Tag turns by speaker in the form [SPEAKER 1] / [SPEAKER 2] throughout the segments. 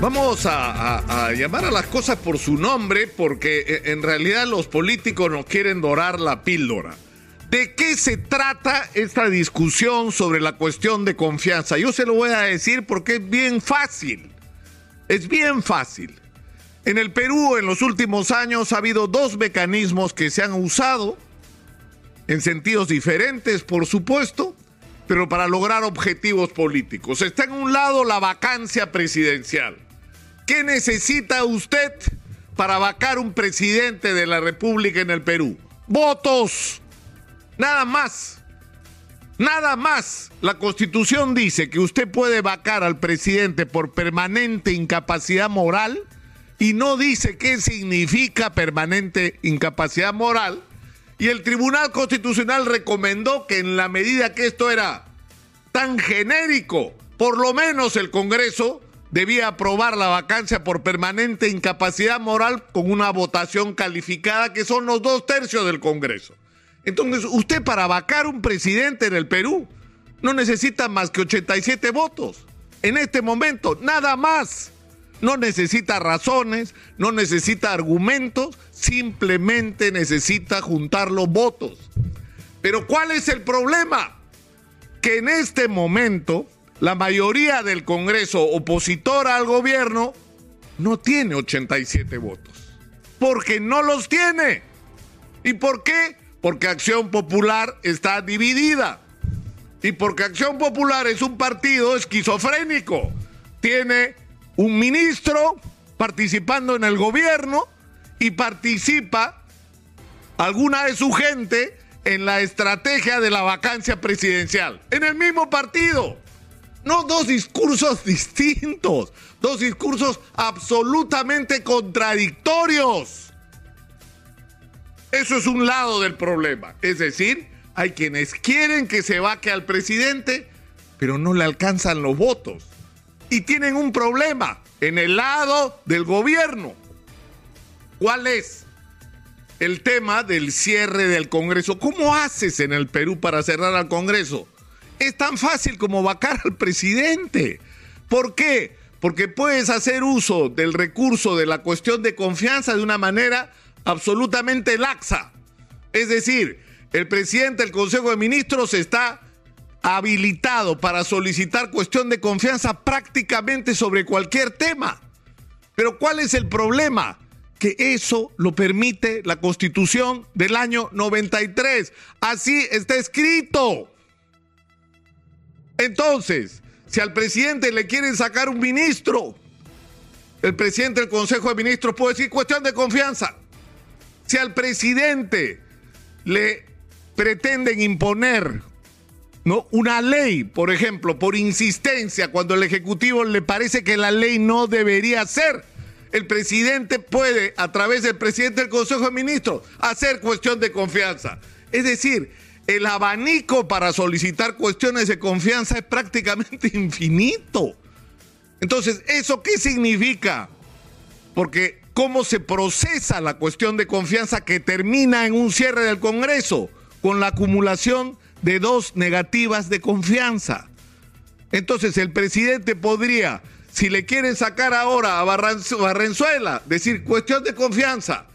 [SPEAKER 1] Vamos a, llamar a las cosas por su nombre porque eh, en realidad los políticos nos quieren dorar la píldora. ¿De qué se trata esta discusión sobre la cuestión de confianza? Yo se lo voy a decir porque es bien fácil. Es bien fácil. En el Perú en los últimos años ha habido dos mecanismos que se han usado en sentidos diferentes, por supuesto, pero para lograr objetivos políticos. Está en un lado la vacancia presidencial. ¿Qué necesita usted para vacar un presidente de la República en el Perú? Votos. Nada más. Nada más. La constitución dice que usted puede vacar al presidente por permanente incapacidad moral y no dice qué significa permanente incapacidad moral y el Tribunal Constitucional recomendó que en la medida que esto era tan genérico, por lo menos el Congreso debía aprobar la vacancia por permanente incapacidad moral con una votación calificada que son los dos tercios del Congreso. Entonces, usted para vacar un presidente en el Perú no necesita más que 87 votos. En este momento, nada más. No necesita razones, no necesita argumentos, simplemente necesita juntar los votos. Pero ¿cuál es el problema? Que en este momento la mayoría del Congreso opositora al gobierno no tiene 87 votos. Porque no los tiene. ¿Y por qué? Porque Acción Popular está dividida. Y porque Acción Popular es un partido esquizofrénico. Tiene un ministro participando en el gobierno y participa alguna de su gente en la estrategia de la vacancia presidencial. En el mismo partido. No dos discursos distintos, dos discursos absolutamente contradictorios. Eso es un lado del problema. Es decir, hay quienes quieren que se vaque al presidente, pero no le alcanzan los votos y tienen un problema en el lado del gobierno. ¿Cuál es? El tema del cierre del Congreso. ¿Cómo haces en el Perú para cerrar al Congreso? Es tan fácil como vacar al presidente. ¿Por qué? Porque puedes hacer uso del recurso de la cuestión de confianza de una manera absolutamente laxa. Es decir, el presidente del Consejo de Ministros está habilitado para solicitar cuestión de confianza prácticamente sobre cualquier tema. Pero ¿cuál es el problema? Que eso lo permite la constitución del año 93. Así está escrito. Entonces, si al presidente le quieren sacar un ministro, el presidente del Consejo de Ministros puede decir cuestión de confianza. Si al presidente le pretenden imponer ¿no? Una ley, por ejemplo, por insistencia, cuando el Ejecutivo le parece que la ley no debería ser, el presidente puede, a través del presidente del Consejo de Ministros, hacer cuestión de confianza. Es decir, el abanico para solicitar cuestiones de confianza es prácticamente infinito. Entonces, ¿eso qué significa? Porque cómo se procesa la cuestión de confianza que termina en un cierre del Congreso con la acumulación de dos negativas de confianza. Entonces el presidente podría, si le quieren sacar ahora a Barrenzuela, decir cuestión de confianza.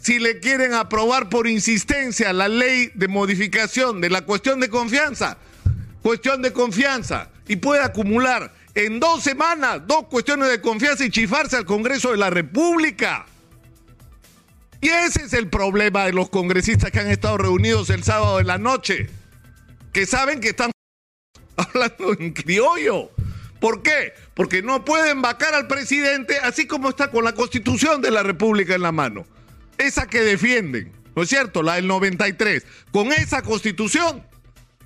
[SPEAKER 1] Si le quieren aprobar por insistencia la ley de modificación de la cuestión de confianza, cuestión de confianza, y puede acumular en dos semanas dos cuestiones de confianza y chifarse al Congreso de la República. Y ese es el problema de los congresistas que han estado reunidos el sábado en la noche que saben que están hablando en criollo. ¿Por qué? Porque no pueden vacar al presidente así como está con la constitución de la República en la mano. Esa que defienden, ¿no es cierto? La del 93. Con esa constitución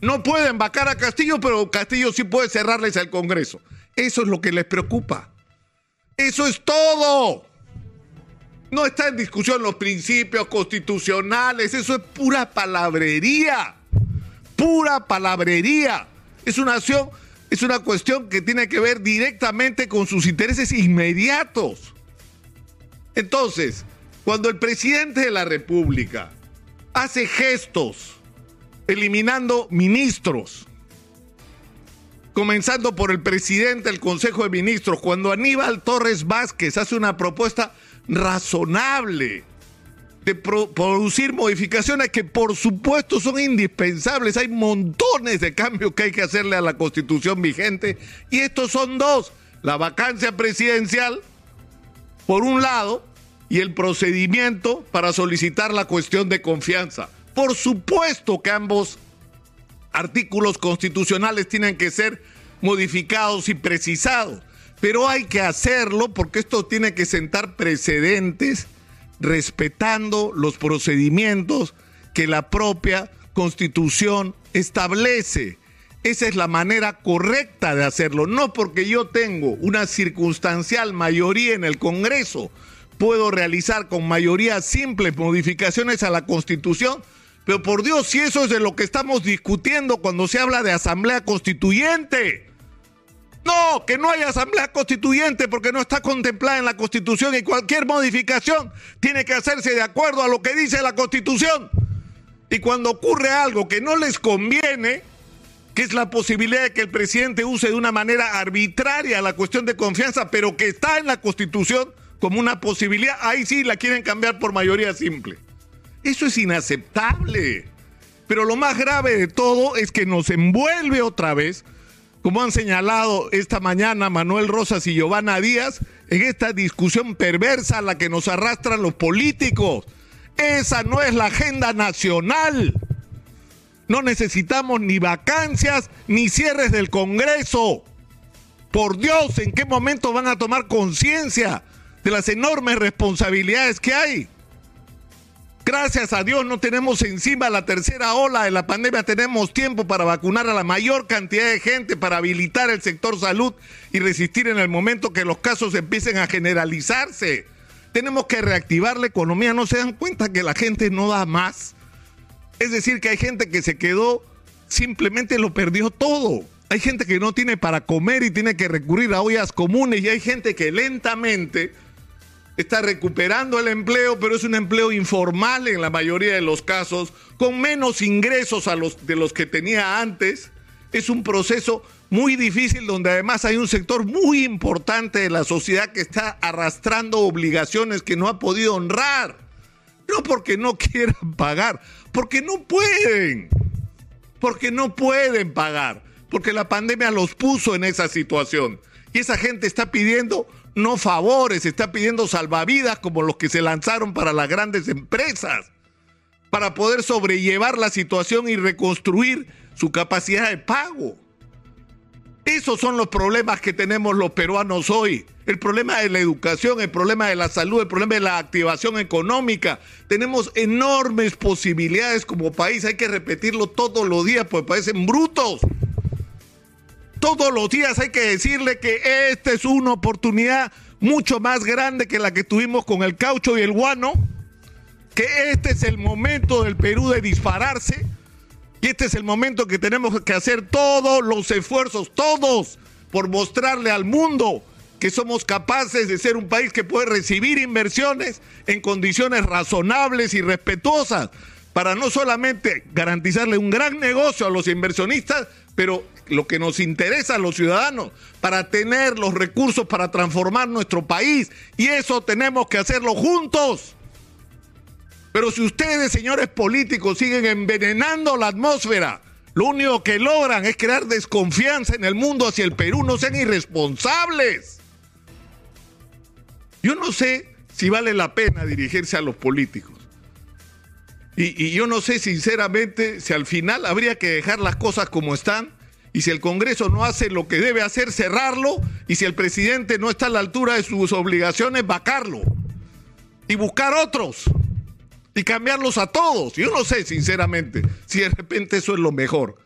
[SPEAKER 1] no pueden vacar a Castillo, pero Castillo sí puede cerrarles al Congreso. Eso es lo que les preocupa. Eso es todo. No está en discusión los principios constitucionales, eso es pura palabrería pura palabrería. Es una acción, es una cuestión que tiene que ver directamente con sus intereses inmediatos. Entonces, cuando el presidente de la República hace gestos eliminando ministros, comenzando por el presidente del Consejo de Ministros, cuando Aníbal Torres Vázquez hace una propuesta razonable de producir modificaciones que por supuesto son indispensables. Hay montones de cambios que hay que hacerle a la constitución vigente y estos son dos. La vacancia presidencial, por un lado, y el procedimiento para solicitar la cuestión de confianza. Por supuesto que ambos artículos constitucionales tienen que ser modificados y precisados, pero hay que hacerlo porque esto tiene que sentar precedentes respetando los procedimientos que la propia constitución establece. Esa es la manera correcta de hacerlo, no porque yo tengo una circunstancial mayoría en el Congreso, puedo realizar con mayoría simples modificaciones a la Constitución, pero por Dios, si eso es de lo que estamos discutiendo cuando se habla de Asamblea Constituyente. No, que no haya asamblea constituyente porque no está contemplada en la constitución y cualquier modificación tiene que hacerse de acuerdo a lo que dice la constitución. Y cuando ocurre algo que no les conviene, que es la posibilidad de que el presidente use de una manera arbitraria la cuestión de confianza, pero que está en la constitución como una posibilidad, ahí sí la quieren cambiar por mayoría simple. Eso es inaceptable. Pero lo más grave de todo es que nos envuelve otra vez como han señalado esta mañana Manuel Rosas y Giovanna Díaz, en esta discusión perversa a la que nos arrastran los políticos. Esa no es la agenda nacional. No necesitamos ni vacancias ni cierres del Congreso. Por Dios, ¿en qué momento van a tomar conciencia de las enormes responsabilidades que hay? Gracias a Dios no tenemos encima la tercera ola de la pandemia, tenemos tiempo para vacunar a la mayor cantidad de gente, para habilitar el sector salud y resistir en el momento que los casos empiecen a generalizarse. Tenemos que reactivar la economía, no se dan cuenta que la gente no da más. Es decir, que hay gente que se quedó, simplemente lo perdió todo. Hay gente que no tiene para comer y tiene que recurrir a ollas comunes y hay gente que lentamente está recuperando el empleo, pero es un empleo informal en la mayoría de los casos, con menos ingresos a los, de los que tenía antes. Es un proceso muy difícil donde además hay un sector muy importante de la sociedad que está arrastrando obligaciones que no ha podido honrar. No porque no quieran pagar, porque no pueden. Porque no pueden pagar. Porque la pandemia los puso en esa situación. Y esa gente está pidiendo no favores, está pidiendo salvavidas como los que se lanzaron para las grandes empresas, para poder sobrellevar la situación y reconstruir su capacidad de pago. Esos son los problemas que tenemos los peruanos hoy. El problema de la educación, el problema de la salud, el problema de la activación económica. Tenemos enormes posibilidades como país. Hay que repetirlo todos los días porque parecen brutos todos los días hay que decirle que esta es una oportunidad mucho más grande que la que tuvimos con el caucho y el guano, que este es el momento del Perú de dispararse, y este es el momento que tenemos que hacer todos los esfuerzos, todos, por mostrarle al mundo que somos capaces de ser un país que puede recibir inversiones en condiciones razonables y respetuosas, para no solamente garantizarle un gran negocio a los inversionistas, pero lo que nos interesa a los ciudadanos, para tener los recursos para transformar nuestro país. Y eso tenemos que hacerlo juntos. Pero si ustedes, señores políticos, siguen envenenando la atmósfera, lo único que logran es crear desconfianza en el mundo hacia el Perú. No sean irresponsables. Yo no sé si vale la pena dirigirse a los políticos. Y, yo no sé sinceramente si al final habría que dejar las cosas como están y si el Congreso no hace lo que debe hacer, cerrarlo, y si el presidente no está a la altura de sus obligaciones, vacarlo y buscar otros y cambiarlos a todos. Yo no sé, sinceramente, si de repente eso es lo mejor.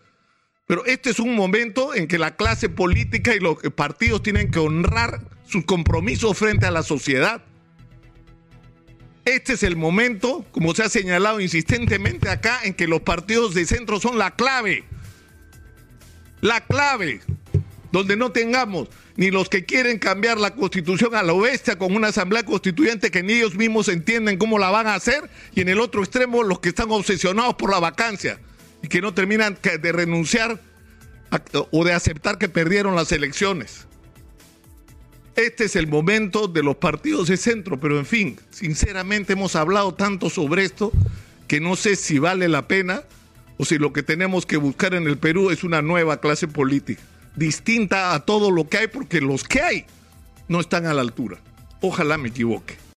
[SPEAKER 1] Pero este es un momento en que la clase política y los partidos tienen que honrar sus compromisos frente a la sociedad. Este es el momento, como se ha señalado insistentemente acá, en que los partidos de centro son la clave la clave, donde no tengamos ni los que quieren cambiar la constitución a la bestia con una asamblea constituyente que ni ellos mismos entienden cómo la van a hacer, y en el otro extremo los que están obsesionados por la vacancia y que no terminan de renunciar o de aceptar que perdieron las elecciones. Este es el momento de los partidos de centro, pero en fin, sinceramente hemos hablado tanto sobre esto que no sé si vale la pena o si lo que tenemos que buscar en el Perú es una nueva clase política, distinta a todo lo que hay, porque los que hay no están a la altura. Ojalá me equivoque.